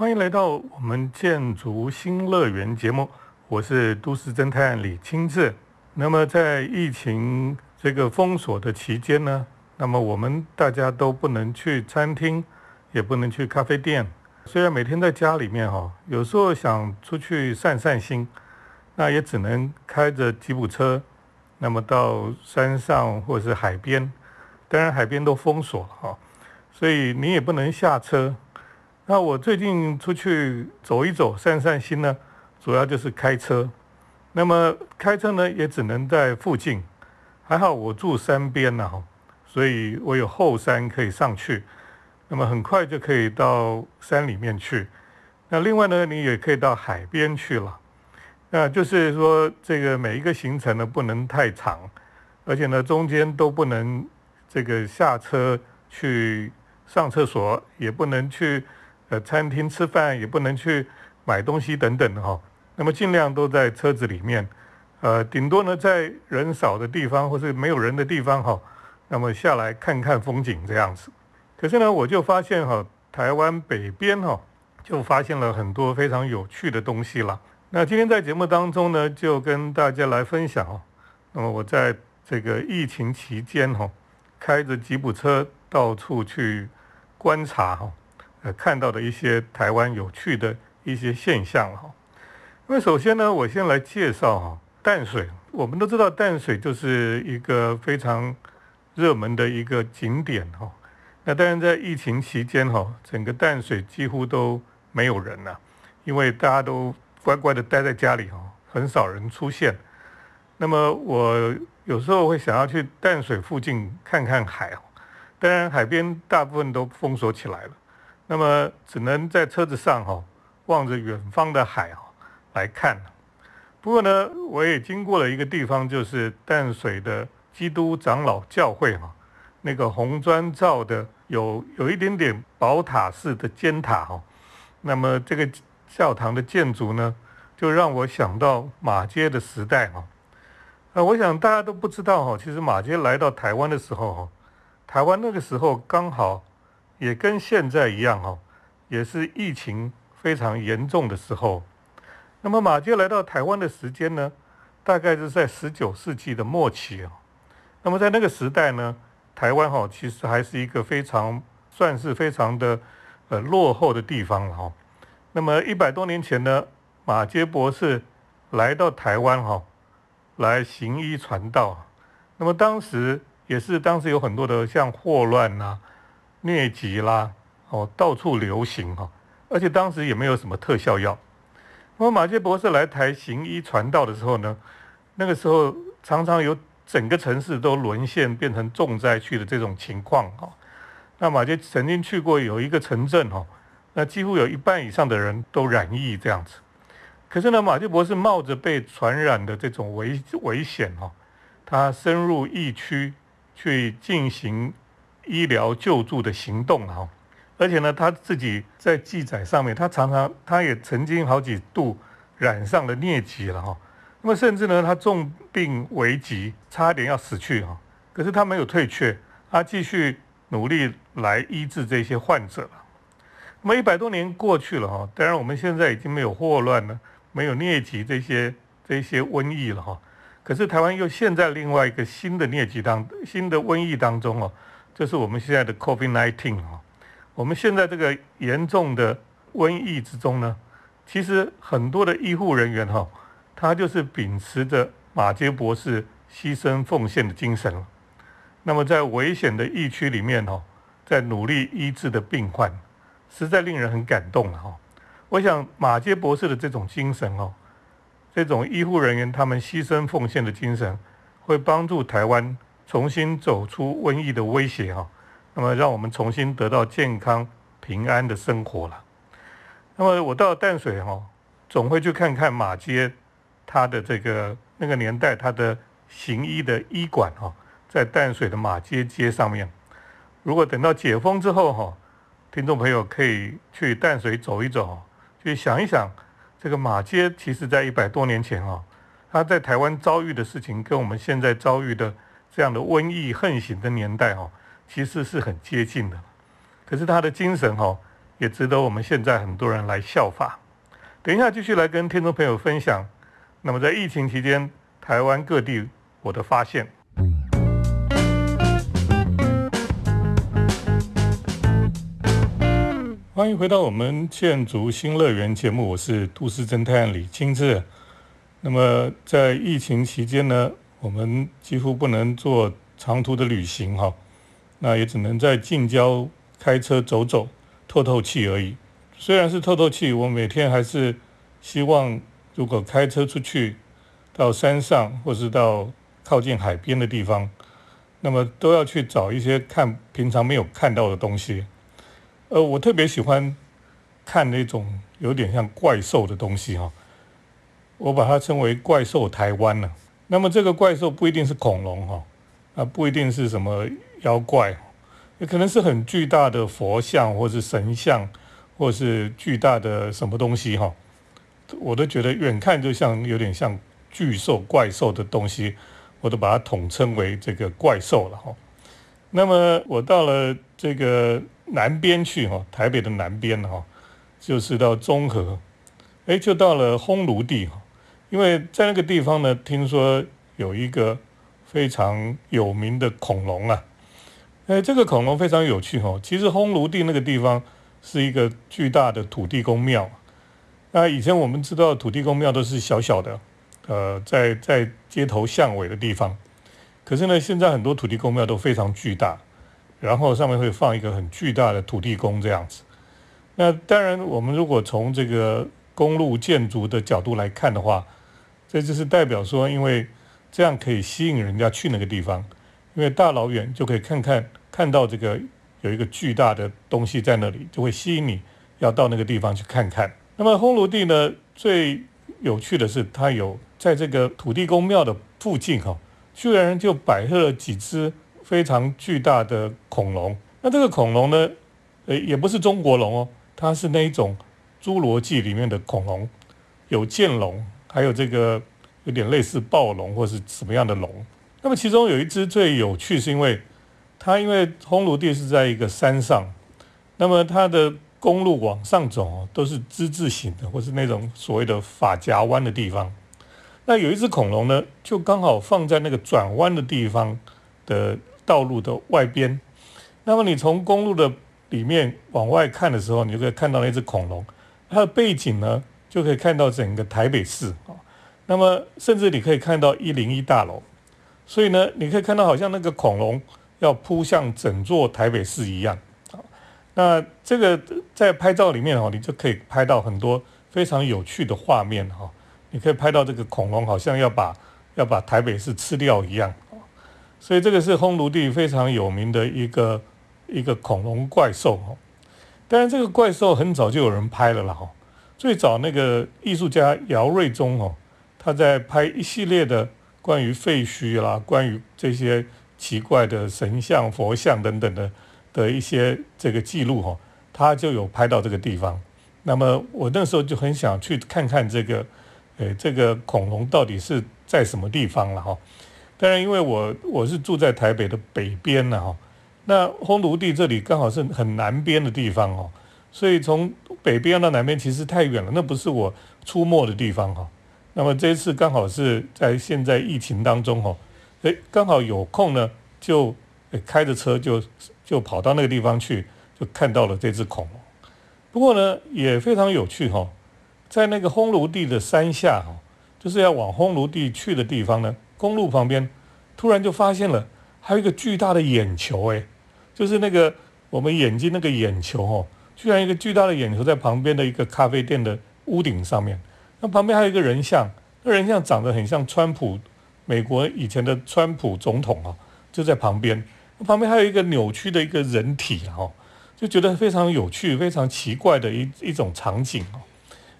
欢迎来到我们建筑新乐园节目，我是都市侦探李清志。那么在疫情这个封锁的期间呢，那么我们大家都不能去餐厅，也不能去咖啡店。虽然每天在家里面哈，有时候想出去散散心，那也只能开着吉普车，那么到山上或者是海边。当然海边都封锁了哈，所以你也不能下车。那我最近出去走一走、散散心呢，主要就是开车。那么开车呢，也只能在附近。还好我住山边呢，所以我有后山可以上去。那么很快就可以到山里面去。那另外呢，你也可以到海边去了。那就是说，这个每一个行程呢，不能太长，而且呢，中间都不能这个下车去上厕所，也不能去。呃，餐厅吃饭也不能去买东西等等的哈，那么尽量都在车子里面，呃，顶多呢在人少的地方或是没有人的地方哈，那么下来看看风景这样子。可是呢，我就发现哈，台湾北边哈，就发现了很多非常有趣的东西了。那今天在节目当中呢，就跟大家来分享哦。那么我在这个疫情期间哈，开着吉普车到处去观察哈。呃，看到的一些台湾有趣的一些现象哈。因为首先呢，我先来介绍哈淡水。我们都知道淡水就是一个非常热门的一个景点哈。那当然在疫情期间哈，整个淡水几乎都没有人了，因为大家都乖乖的待在家里哈，很少人出现。那么我有时候会想要去淡水附近看看海，当然海边大部分都封锁起来了。那么只能在车子上哈，望着远方的海哈来看。不过呢，我也经过了一个地方，就是淡水的基督长老教会哈，那个红砖造的，有有一点点宝塔式的尖塔哈。那么这个教堂的建筑呢，就让我想到马街的时代哈。呃，我想大家都不知道哈，其实马街来到台湾的时候哈，台湾那个时候刚好。也跟现在一样哈，也是疫情非常严重的时候。那么马杰来到台湾的时间呢，大概是在十九世纪的末期啊。那么在那个时代呢，台湾哈其实还是一个非常算是非常的呃落后的地方了哈。那么一百多年前呢，马杰博士来到台湾哈，来行医传道。那么当时也是当时有很多的像霍乱呐。疟疾啦，哦，到处流行哈，而且当时也没有什么特效药。那么马杰博士来台行医传道的时候呢，那个时候常常有整个城市都沦陷变成重灾区的这种情况哈。那马杰曾经去过有一个城镇哈，那几乎有一半以上的人都染疫这样子。可是呢，马杰博士冒着被传染的这种危危险哈，他深入疫区去进行。医疗救助的行动哈，而且呢，他自己在记载上面，他常常他也曾经好几度染上了疟疾了哈。那么甚至呢，他重病危急，差点要死去哈。可是他没有退却，他继续努力来医治这些患者了。那么一百多年过去了哈，当然我们现在已经没有霍乱了，没有疟疾这些这些瘟疫了哈。可是台湾又陷在另外一个新的疟疾当新的瘟疫当中哦。这是我们现在的 COVID-19 啊，我们现在这个严重的瘟疫之中呢，其实很多的医护人员哈，他就是秉持着马杰博士牺牲奉献的精神了。那么在危险的疫区里面哈，在努力医治的病患，实在令人很感动哈。我想马杰博士的这种精神哦，这种医护人员他们牺牲奉献的精神，会帮助台湾。重新走出瘟疫的威胁哈，那么让我们重新得到健康平安的生活了。那么我到淡水哈，总会去看看马街，它的这个那个年代它的行医的医馆哈，在淡水的马街街上面。如果等到解封之后哈，听众朋友可以去淡水走一走，去想一想这个马街，其实在一百多年前哈，它在台湾遭遇的事情跟我们现在遭遇的。这样的瘟疫横行的年代哈，其实是很接近的。可是他的精神哈，也值得我们现在很多人来效法。等一下继续来跟听众朋友分享。那么在疫情期间，台湾各地我的发现。欢迎回到我们建筑新乐园节目，我是都市侦探李清志。那么在疫情期间呢，我们几乎不能做长途的旅行哈，那也只能在近郊开车走走，透透气而已。虽然是透透气，我每天还是希望，如果开车出去到山上，或是到靠近海边的地方，那么都要去找一些看平常没有看到的东西。呃，我特别喜欢看那种有点像怪兽的东西哈，我把它称为“怪兽台湾”呢。那么这个怪兽不一定是恐龙哈，啊，不一定是什么妖怪，也可能是很巨大的佛像，或是神像。或是巨大的什么东西哈，我都觉得远看就像有点像巨兽、怪兽的东西，我都把它统称为这个怪兽了哈。那么我到了这个南边去哈，台北的南边哈，就是到中和，哎，就到了烘炉地哈，因为在那个地方呢，听说有一个非常有名的恐龙啊，哎，这个恐龙非常有趣哦。其实烘炉地那个地方。是一个巨大的土地公庙。那以前我们知道土地公庙都是小小的，呃，在在街头巷尾的地方。可是呢，现在很多土地公庙都非常巨大，然后上面会放一个很巨大的土地公这样子。那当然，我们如果从这个公路建筑的角度来看的话，这就是代表说，因为这样可以吸引人家去那个地方，因为大老远就可以看看看到这个。有一个巨大的东西在那里，就会吸引你要到那个地方去看看。那么烘炉地呢，最有趣的是，它有在这个土地公庙的附近哈，居然就摆设了几只非常巨大的恐龙。那这个恐龙呢，呃，也不是中国龙哦，它是那一种侏罗纪里面的恐龙，有剑龙，还有这个有点类似暴龙或是什么样的龙。那么其中有一只最有趣，是因为。它因为烘炉地是在一个山上，那么它的公路往上走都是之字形的，或是那种所谓的法夹弯的地方。那有一只恐龙呢，就刚好放在那个转弯的地方的道路的外边。那么你从公路的里面往外看的时候，你就可以看到那只恐龙。它的背景呢，就可以看到整个台北市啊。那么甚至你可以看到一零一大楼。所以呢，你可以看到好像那个恐龙。要扑向整座台北市一样啊，那这个在拍照里面哦，你就可以拍到很多非常有趣的画面哈。你可以拍到这个恐龙好像要把要把台北市吃掉一样啊所以这个是烘炉地非常有名的一个一个恐龙怪兽哈。当然这个怪兽很早就有人拍了了哈。最早那个艺术家姚瑞忠哦，他在拍一系列的关于废墟啦，关于这些。奇怪的神像、佛像等等的的一些这个记录哈，他就有拍到这个地方。那么我那时候就很想去看看这个，呃，这个恐龙到底是在什么地方了哈。当然，因为我我是住在台北的北边呢哈，那烘炉地这里刚好是很南边的地方哦，所以从北边到南边其实太远了，那不是我出没的地方哈。那么这一次刚好是在现在疫情当中哈。哎，刚好有空呢，就开着车就就跑到那个地方去，就看到了这只恐龙。不过呢，也非常有趣哈，在那个烘炉地的山下哈，就是要往烘炉地去的地方呢，公路旁边突然就发现了还有一个巨大的眼球哎，就是那个我们眼睛那个眼球哦，居然一个巨大的眼球在旁边的一个咖啡店的屋顶上面，那旁边还有一个人像，那人像长得很像川普。美国以前的川普总统啊，就在旁边，旁边还有一个扭曲的一个人体哈，就觉得非常有趣、非常奇怪的一一种场景哦。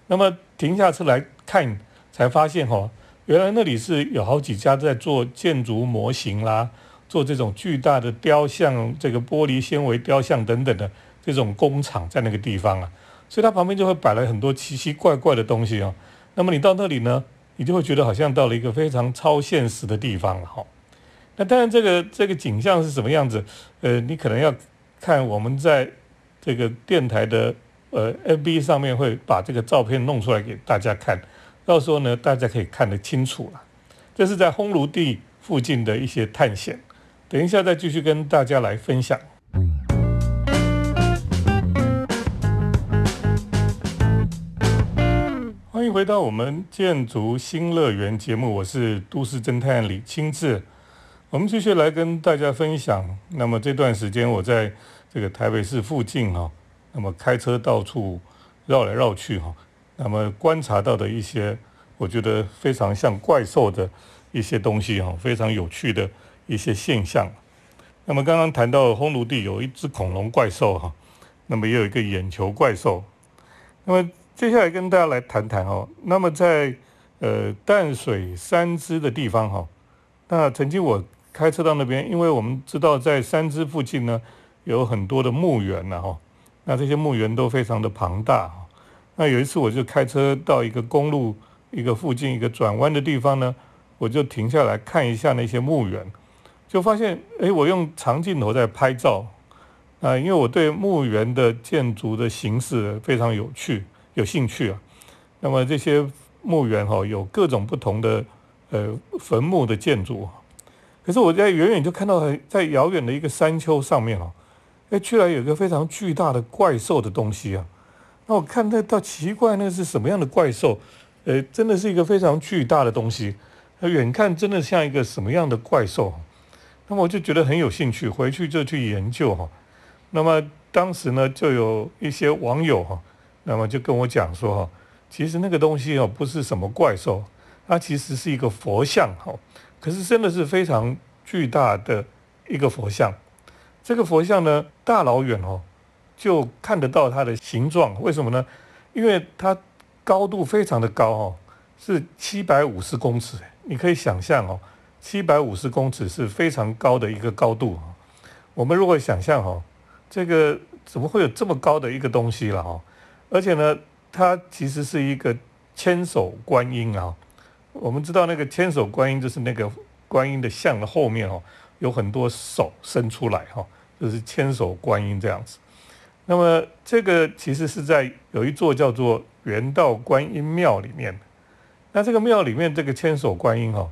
那么停下车来看，才发现哈，原来那里是有好几家在做建筑模型啦，做这种巨大的雕像、这个玻璃纤维雕像等等的这种工厂在那个地方啊，所以它旁边就会摆了很多奇奇怪怪的东西啊。那么你到那里呢？你就会觉得好像到了一个非常超现实的地方了哈。那当然，这个这个景象是什么样子？呃，你可能要看我们在这个电台的呃，FB 上面会把这个照片弄出来给大家看，到时候呢，大家可以看得清楚了。这是在烘炉地附近的一些探险，等一下再继续跟大家来分享。回到我们建筑新乐园节目，我是都市侦探李清志。我们继续来跟大家分享。那么这段时间我在这个台北市附近哈，那么开车到处绕来绕去哈，那么观察到的一些我觉得非常像怪兽的一些东西哈，非常有趣的一些现象。那么刚刚谈到烘炉地有一只恐龙怪兽哈，那么也有一个眼球怪兽。那么接下来跟大家来谈谈哦，那么在呃淡水三支的地方哈，那曾经我开车到那边，因为我们知道在三支附近呢有很多的墓园呢哈，那这些墓园都非常的庞大哈。那有一次我就开车到一个公路一个附近一个转弯的地方呢，我就停下来看一下那些墓园，就发现哎，我用长镜头在拍照啊，因为我对墓园的建筑的形式非常有趣。有兴趣啊？那么这些墓园哈，有各种不同的呃坟墓的建筑。可是我在远远就看到，在遥远的一个山丘上面哦，哎，居然有一个非常巨大的怪兽的东西啊！那我看那到奇怪，那是什么样的怪兽？呃，真的是一个非常巨大的东西。远看真的像一个什么样的怪兽？那么我就觉得很有兴趣，回去就去研究哈。那么当时呢，就有一些网友哈。那么就跟我讲说哈，其实那个东西哦不是什么怪兽，它其实是一个佛像哈，可是真的是非常巨大的一个佛像。这个佛像呢，大老远哦就看得到它的形状，为什么呢？因为它高度非常的高哦，是七百五十公尺。你可以想象哦，七百五十公尺是非常高的一个高度。我们如果想象哦，这个怎么会有这么高的一个东西了哈？而且呢，它其实是一个千手观音啊。我们知道那个千手观音就是那个观音的像的后面哦，有很多手伸出来哈，就是千手观音这样子。那么这个其实是在有一座叫做圆道观音庙里面。那这个庙里面这个千手观音哈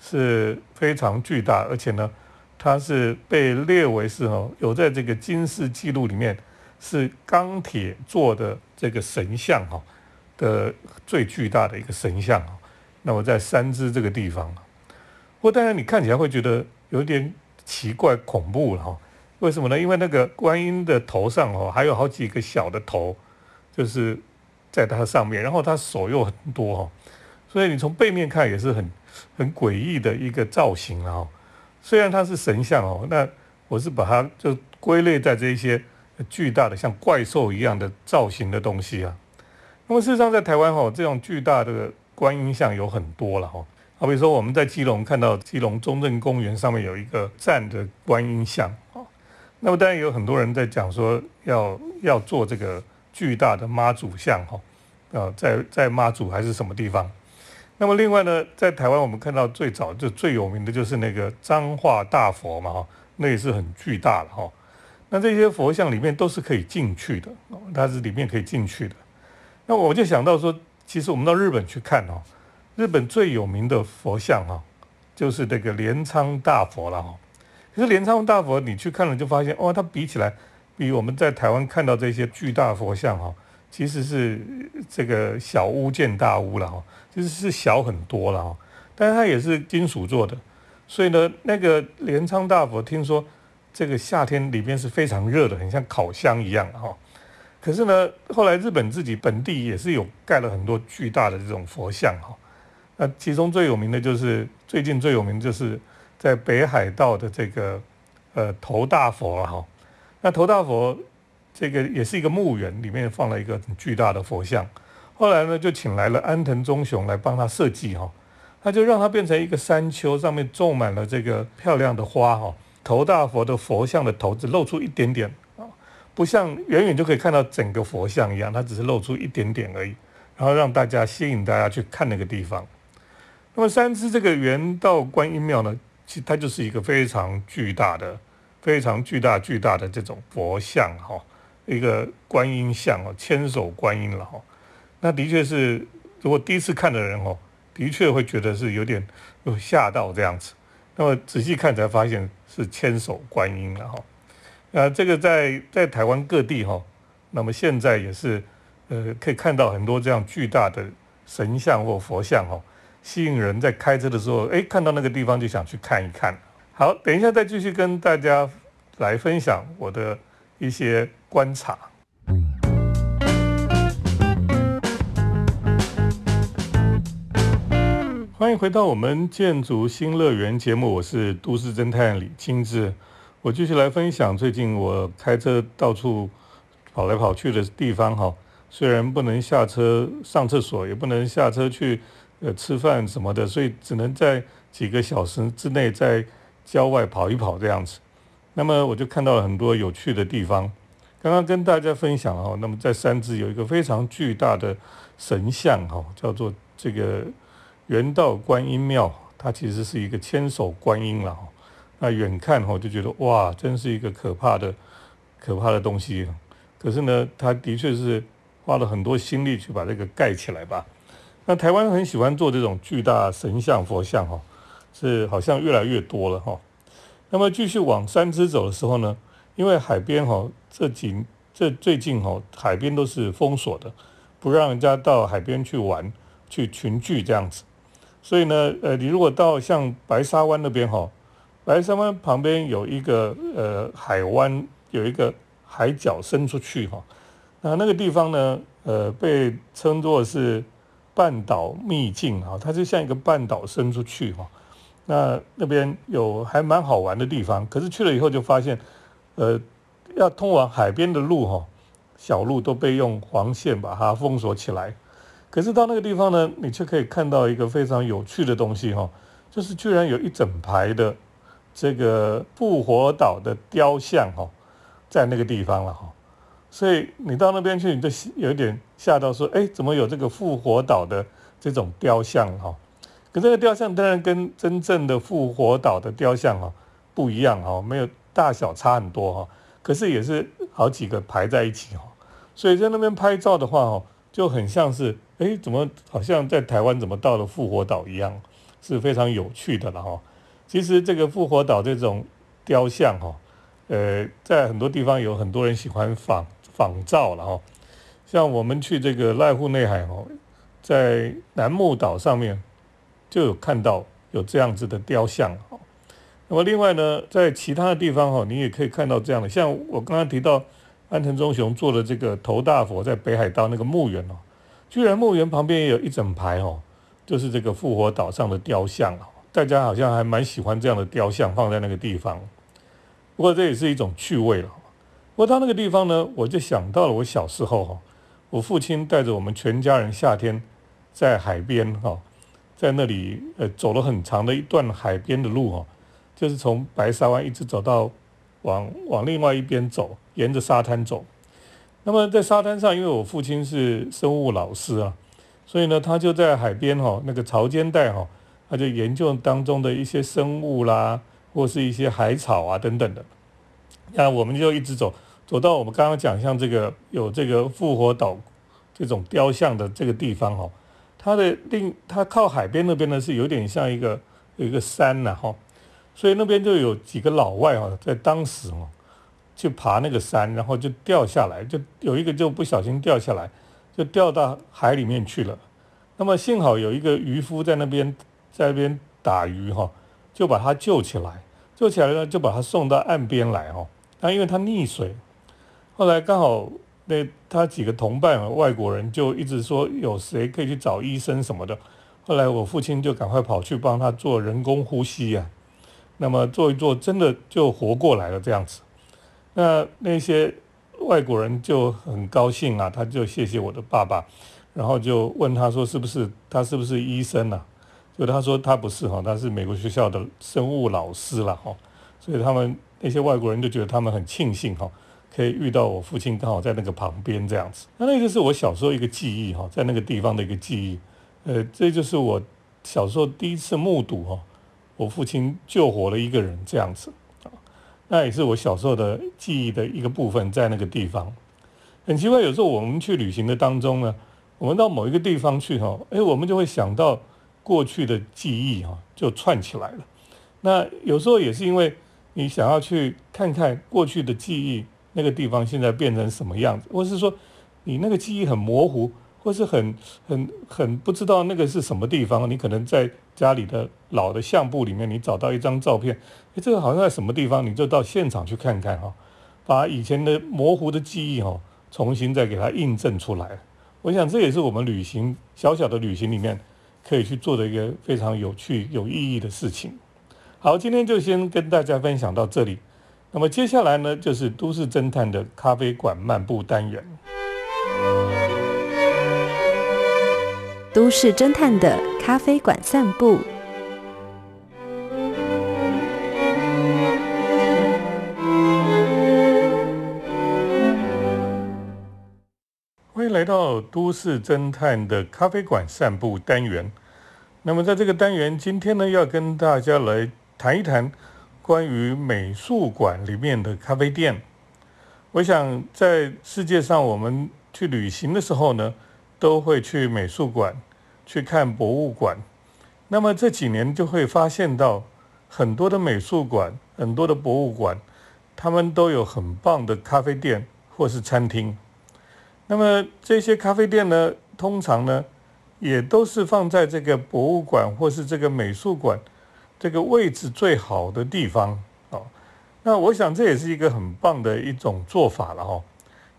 是非常巨大，而且呢，它是被列为是哈有在这个金氏记录里面。是钢铁做的这个神像哈的最巨大的一个神像啊，那么在三支这个地方啊，不过当然你看起来会觉得有点奇怪恐怖了哈，为什么呢？因为那个观音的头上哦还有好几个小的头，就是在它上面，然后它手又很多哈，所以你从背面看也是很很诡异的一个造型啊。虽然它是神像哦，那我是把它就归类在这一些。巨大的像怪兽一样的造型的东西啊，那么事实上在台湾哈，这种巨大的观音像有很多了哈。好比说我们在基隆看到基隆中正公园上面有一个站的观音像啊，那么当然有很多人在讲说要要做这个巨大的妈祖像哈，啊，在在妈祖还是什么地方？那么另外呢，在台湾我们看到最早就最有名的就是那个彰化大佛嘛哈，那也是很巨大的哈。那这些佛像里面都是可以进去的，它是里面可以进去的。那我就想到说，其实我们到日本去看哦，日本最有名的佛像哈，就是这个镰仓大佛了哈。可是镰仓大佛你去看了就发现，哦，它比起来，比我们在台湾看到这些巨大佛像哈，其实是这个小巫见大巫了哈，其实是小很多了哈。但是它也是金属做的，所以呢，那个镰仓大佛听说。这个夏天里边是非常热的，很像烤箱一样哈。可是呢，后来日本自己本地也是有盖了很多巨大的这种佛像哈。那其中最有名的就是最近最有名就是在北海道的这个呃头大佛哈。那头大佛这个也是一个墓园，里面放了一个很巨大的佛像。后来呢，就请来了安藤忠雄来帮他设计哈，他就让它变成一个山丘，上面种满了这个漂亮的花哈。头大佛的佛像的头只露出一点点啊，不像远远就可以看到整个佛像一样，它只是露出一点点而已，然后让大家吸引大家去看那个地方。那么三支这个圆道观音庙呢，其实它就是一个非常巨大的、非常巨大巨大的这种佛像哈。一个观音像哦，千手观音了哈。那的确是，如果第一次看的人哦，的确会觉得是有点有吓到这样子。那么仔细看才发现是千手观音了哈。那，这个在在台湾各地哈，那么现在也是呃可以看到很多这样巨大的神像或佛像哈，吸引人在开车的时候，哎，看到那个地方就想去看一看。好，等一下再继续跟大家来分享我的一些观察。欢迎回到我们建筑新乐园节目，我是都市侦探李清志。我继续来分享最近我开车到处跑来跑去的地方哈。虽然不能下车上厕所，也不能下车去呃吃饭什么的，所以只能在几个小时之内在郊外跑一跑这样子。那么我就看到了很多有趣的地方。刚刚跟大家分享哈，那么在三芝有一个非常巨大的神像哈，叫做这个。圆道观音庙，它其实是一个千手观音了哈。那远看哈就觉得哇，真是一个可怕的、可怕的东西。可是呢，它的确是花了很多心力去把这个盖起来吧。那台湾很喜欢做这种巨大神像、佛像哈，是好像越来越多了哈。那么继续往山支走的时候呢，因为海边哈这几这最近哈海边都是封锁的，不让人家到海边去玩、去群聚这样子。所以呢，呃，你如果到像白沙湾那边哈，白沙湾旁边有一个呃海湾，有一个海角伸出去哈，那那个地方呢，呃，被称作是半岛秘境哈，它就像一个半岛伸出去哈，那那边有还蛮好玩的地方，可是去了以后就发现，呃，要通往海边的路哈，小路都被用黄线把它封锁起来。可是到那个地方呢，你却可以看到一个非常有趣的东西哈，就是居然有一整排的这个复活岛的雕像哈，在那个地方了哈，所以你到那边去，你就有点吓到说，哎，怎么有这个复活岛的这种雕像哈？可这个雕像当然跟真正的复活岛的雕像哈不一样哈，没有大小差很多哈，可是也是好几个排在一起哈，所以在那边拍照的话哦，就很像是。哎，怎么好像在台湾怎么到了复活岛一样，是非常有趣的了哈。其实这个复活岛这种雕像哈，呃，在很多地方有很多人喜欢仿仿造了哈。像我们去这个濑户内海哦，在楠木岛上面就有看到有这样子的雕像哈。那么另外呢，在其他的地方哈，你也可以看到这样的，像我刚刚提到安藤忠雄做的这个头大佛在北海道那个墓园哦。居然墓园旁边也有一整排哦，就是这个复活岛上的雕像哦，大家好像还蛮喜欢这样的雕像放在那个地方。不过这也是一种趣味了。不过到那个地方呢，我就想到了我小时候哈，我父亲带着我们全家人夏天在海边哈，在那里呃走了很长的一段海边的路哈，就是从白沙湾一直走到往往另外一边走，沿着沙滩走。那么在沙滩上，因为我父亲是生物老师啊，所以呢，他就在海边哈，那个潮间带哈，他就研究当中的一些生物啦，或是一些海草啊等等的。那我们就一直走，走到我们刚刚讲像这个有这个复活岛这种雕像的这个地方哈，它的另它靠海边那边呢是有点像一个有一个山呐哈，所以那边就有几个老外哈，在当时哦。去爬那个山，然后就掉下来，就有一个就不小心掉下来，就掉到海里面去了。那么幸好有一个渔夫在那边在那边打鱼哈，就把他救起来，救起来呢就把他送到岸边来哈。那因为他溺水，后来刚好那他几个同伴外国人就一直说有谁可以去找医生什么的。后来我父亲就赶快跑去帮他做人工呼吸呀。那么做一做，真的就活过来了这样子。那那些外国人就很高兴啊，他就谢谢我的爸爸，然后就问他说是不是他是不是医生啊？就他说他不是哈，他是美国学校的生物老师了哈，所以他们那些外国人就觉得他们很庆幸哈，可以遇到我父亲刚好在那个旁边这样子。那那个是我小时候一个记忆哈，在那个地方的一个记忆，呃，这就是我小时候第一次目睹哈，我父亲救活了一个人这样子。那也是我小时候的记忆的一个部分，在那个地方。很奇怪，有时候我们去旅行的当中呢，我们到某一个地方去哈，哎，我们就会想到过去的记忆哈，就串起来了。那有时候也是因为你想要去看看过去的记忆，那个地方现在变成什么样子，或是说你那个记忆很模糊，或是很很很不知道那个是什么地方，你可能在家里的老的相簿里面，你找到一张照片，哎，这个好像在什么地方，你就到现场去看看哈，把以前的模糊的记忆哈。重新再给它印证出来，我想这也是我们旅行小小的旅行里面可以去做的一个非常有趣、有意义的事情。好，今天就先跟大家分享到这里。那么接下来呢，就是都市侦探的咖啡馆漫步单元。都市侦探的咖啡馆散步。欢迎来到都市侦探的咖啡馆散步单元。那么，在这个单元，今天呢，要跟大家来谈一谈关于美术馆里面的咖啡店。我想，在世界上，我们去旅行的时候呢，都会去美术馆去看博物馆。那么这几年就会发现到很多的美术馆、很多的博物馆，他们都有很棒的咖啡店或是餐厅。那么这些咖啡店呢，通常呢，也都是放在这个博物馆或是这个美术馆这个位置最好的地方哦。那我想这也是一个很棒的一种做法了哈。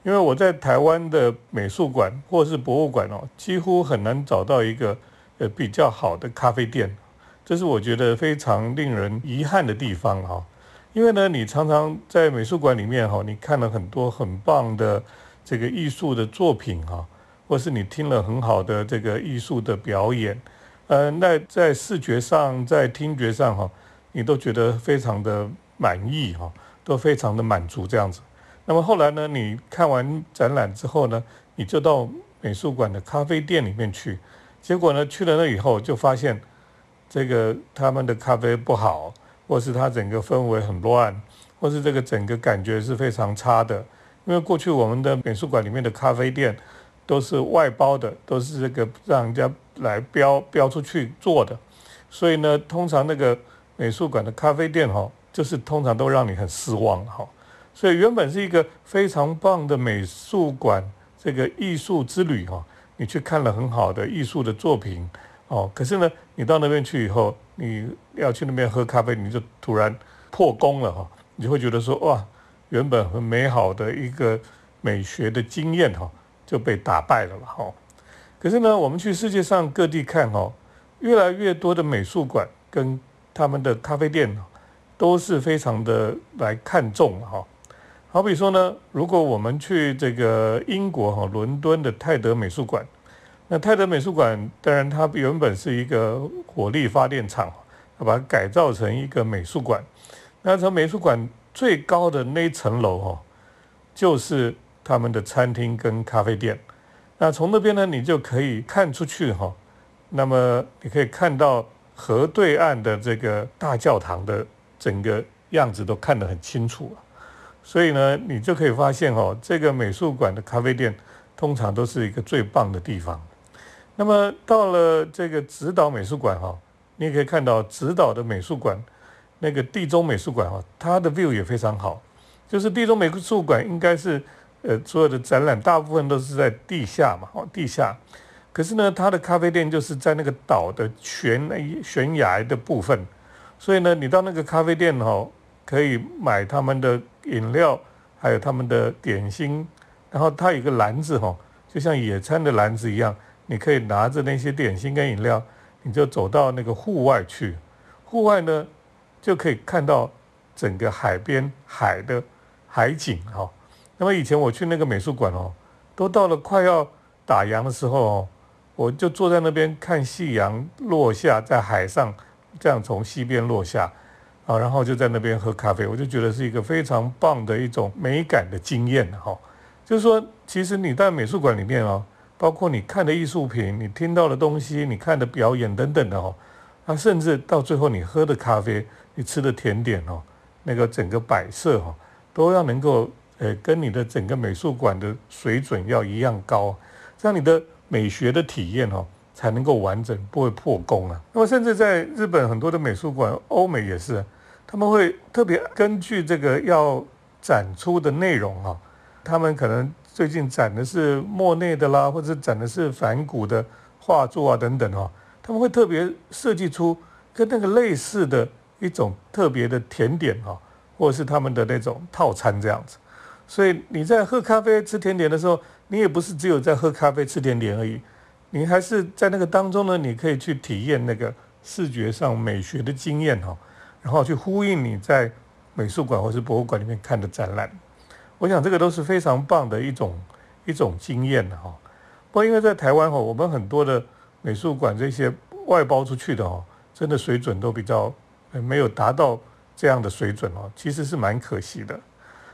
因为我在台湾的美术馆或是博物馆哦，几乎很难找到一个呃比较好的咖啡店，这是我觉得非常令人遗憾的地方哈。因为呢，你常常在美术馆里面哈，你看了很多很棒的。这个艺术的作品哈，或是你听了很好的这个艺术的表演，呃，那在视觉上、在听觉上哈，你都觉得非常的满意哈，都非常的满足这样子。那么后来呢，你看完展览之后呢，你就到美术馆的咖啡店里面去，结果呢，去了那以后就发现这个他们的咖啡不好，或是它整个氛围很乱，或是这个整个感觉是非常差的。因为过去我们的美术馆里面的咖啡店都是外包的，都是这个让人家来标标出去做的，所以呢，通常那个美术馆的咖啡店哈，就是通常都让你很失望哈。所以原本是一个非常棒的美术馆，这个艺术之旅哈，你去看了很好的艺术的作品哦，可是呢，你到那边去以后，你要去那边喝咖啡，你就突然破功了哈，你就会觉得说哇。原本很美好的一个美学的经验哈，就被打败了了哈。可是呢，我们去世界上各地看哈，越来越多的美术馆跟他们的咖啡店都是非常的来看重哈。好比说呢，如果我们去这个英国哈伦敦的泰德美术馆，那泰德美术馆当然它原本是一个火力发电厂，把它改造成一个美术馆。那从美术馆。最高的那层楼哈，就是他们的餐厅跟咖啡店。那从那边呢，你就可以看出去哈。那么你可以看到河对岸的这个大教堂的整个样子都看得很清楚所以呢，你就可以发现哦，这个美术馆的咖啡店通常都是一个最棒的地方。那么到了这个指导美术馆哈，你也可以看到指导的美术馆。那个地中美术馆哈，它的 view 也非常好。就是地中美术馆应该是，呃，所有的展览大部分都是在地下嘛，哦，地下。可是呢，它的咖啡店就是在那个岛的悬悬崖的部分，所以呢，你到那个咖啡店哈，可以买他们的饮料，还有他们的点心，然后它有个篮子哈，就像野餐的篮子一样，你可以拿着那些点心跟饮料，你就走到那个户外去。户外呢？就可以看到整个海边海的海景哈。那么以前我去那个美术馆哦，都到了快要打烊的时候哦，我就坐在那边看夕阳落下，在海上这样从西边落下啊，然后就在那边喝咖啡，我就觉得是一个非常棒的一种美感的经验哈。就是说，其实你在美术馆里面哦，包括你看的艺术品、你听到的东西、你看的表演等等的哦，啊，甚至到最后你喝的咖啡。你吃的甜点哦，那个整个摆设哈，都要能够呃，跟你的整个美术馆的水准要一样高，这样你的美学的体验哦才能够完整，不会破功啊。那么甚至在日本很多的美术馆，欧美也是，他们会特别根据这个要展出的内容啊，他们可能最近展的是莫内的啦，或者展的是梵谷的画作啊等等哦，他们会特别设计出跟那个类似的一种特别的甜点哈，或者是他们的那种套餐这样子。所以你在喝咖啡吃甜点的时候，你也不是只有在喝咖啡吃甜点而已，你还是在那个当中呢，你可以去体验那个视觉上美学的经验哈，然后去呼应你在美术馆或是博物馆里面看的展览。我想这个都是非常棒的一种一种经验哈。不过因为在台湾哈，我们很多的美术馆这些外包出去的哦，真的水准都比较没有达到这样的水准哦，其实是蛮可惜的。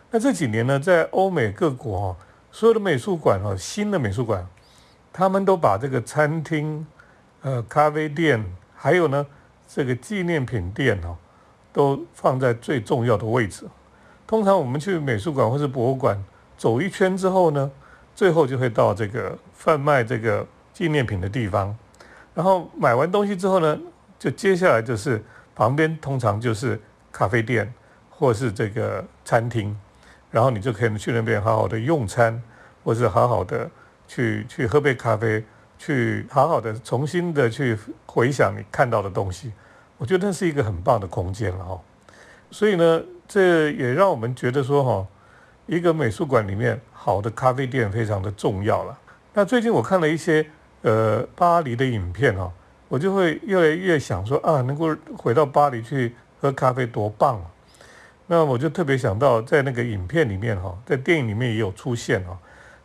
那这几年呢，在欧美各国哈，所有的美术馆哈，新的美术馆，他们都把这个餐厅、呃咖啡店，还有呢这个纪念品店哈，都放在最重要的位置。通常我们去美术馆或是博物馆走一圈之后呢，最后就会到这个贩卖这个纪念品的地方，然后买完东西之后呢，就接下来就是旁边通常就是咖啡店或是这个餐厅。然后你就可以去那边好好的用餐，或是好好的去去喝杯咖啡，去好好的重新的去回想你看到的东西。我觉得那是一个很棒的空间了哈。所以呢，这也让我们觉得说哈，一个美术馆里面好的咖啡店非常的重要了。那最近我看了一些呃巴黎的影片哈，我就会越来越想说啊，能够回到巴黎去喝咖啡多棒啊！那我就特别想到，在那个影片里面哈，在电影里面也有出现哈，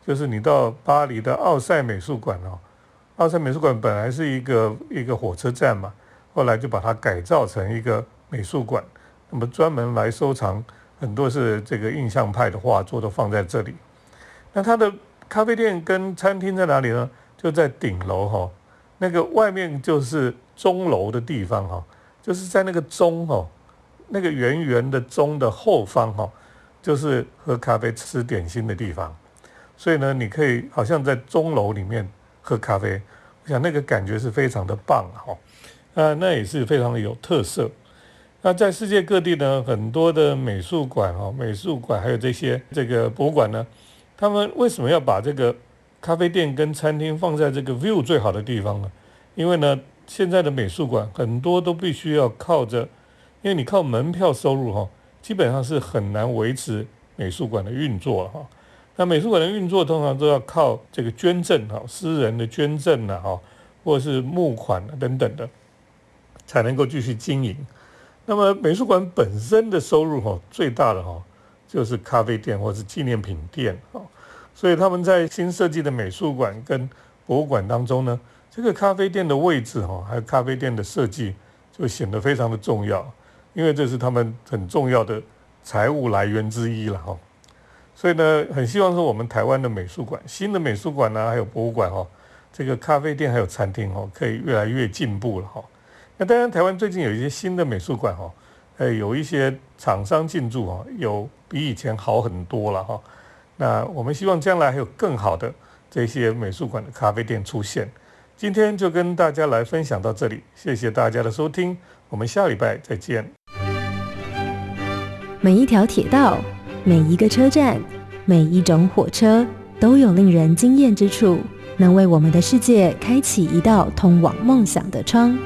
就是你到巴黎的奥赛美术馆哦，奥赛美术馆本来是一个一个火车站嘛，后来就把它改造成一个美术馆，那么专门来收藏很多是这个印象派的画作都放在这里。那它的咖啡店跟餐厅在哪里呢？就在顶楼哈，那个外面就是钟楼的地方哈，就是在那个钟哈。那个圆圆的钟的后方哈，就是喝咖啡吃点心的地方，所以呢，你可以好像在钟楼里面喝咖啡，我想那个感觉是非常的棒哈，啊，那也是非常的有特色。那在世界各地呢，很多的美术馆哈，美术馆还有这些这个博物馆呢，他们为什么要把这个咖啡店跟餐厅放在这个 view 最好的地方呢？因为呢，现在的美术馆很多都必须要靠着。因为你靠门票收入哈，基本上是很难维持美术馆的运作哈。那美术馆的运作通常都要靠这个捐赠哈，私人的捐赠呐哈，或者是募款等等的，才能够继续经营。那么美术馆本身的收入哈，最大的哈就是咖啡店或是纪念品店哈。所以他们在新设计的美术馆跟博物馆当中呢，这个咖啡店的位置哈，还有咖啡店的设计就显得非常的重要。因为这是他们很重要的财务来源之一了哈，所以呢，很希望说我们台湾的美术馆、新的美术馆呢，还有博物馆哈，这个咖啡店还有餐厅哈，可以越来越进步了哈。那当然，台湾最近有一些新的美术馆哈，呃，有一些厂商进驻哈，有比以前好很多了哈。那我们希望将来还有更好的这些美术馆的咖啡店出现。今天就跟大家来分享到这里，谢谢大家的收听，我们下礼拜再见。每一条铁道，每一个车站，每一种火车，都有令人惊艳之处，能为我们的世界开启一道通往梦想的窗。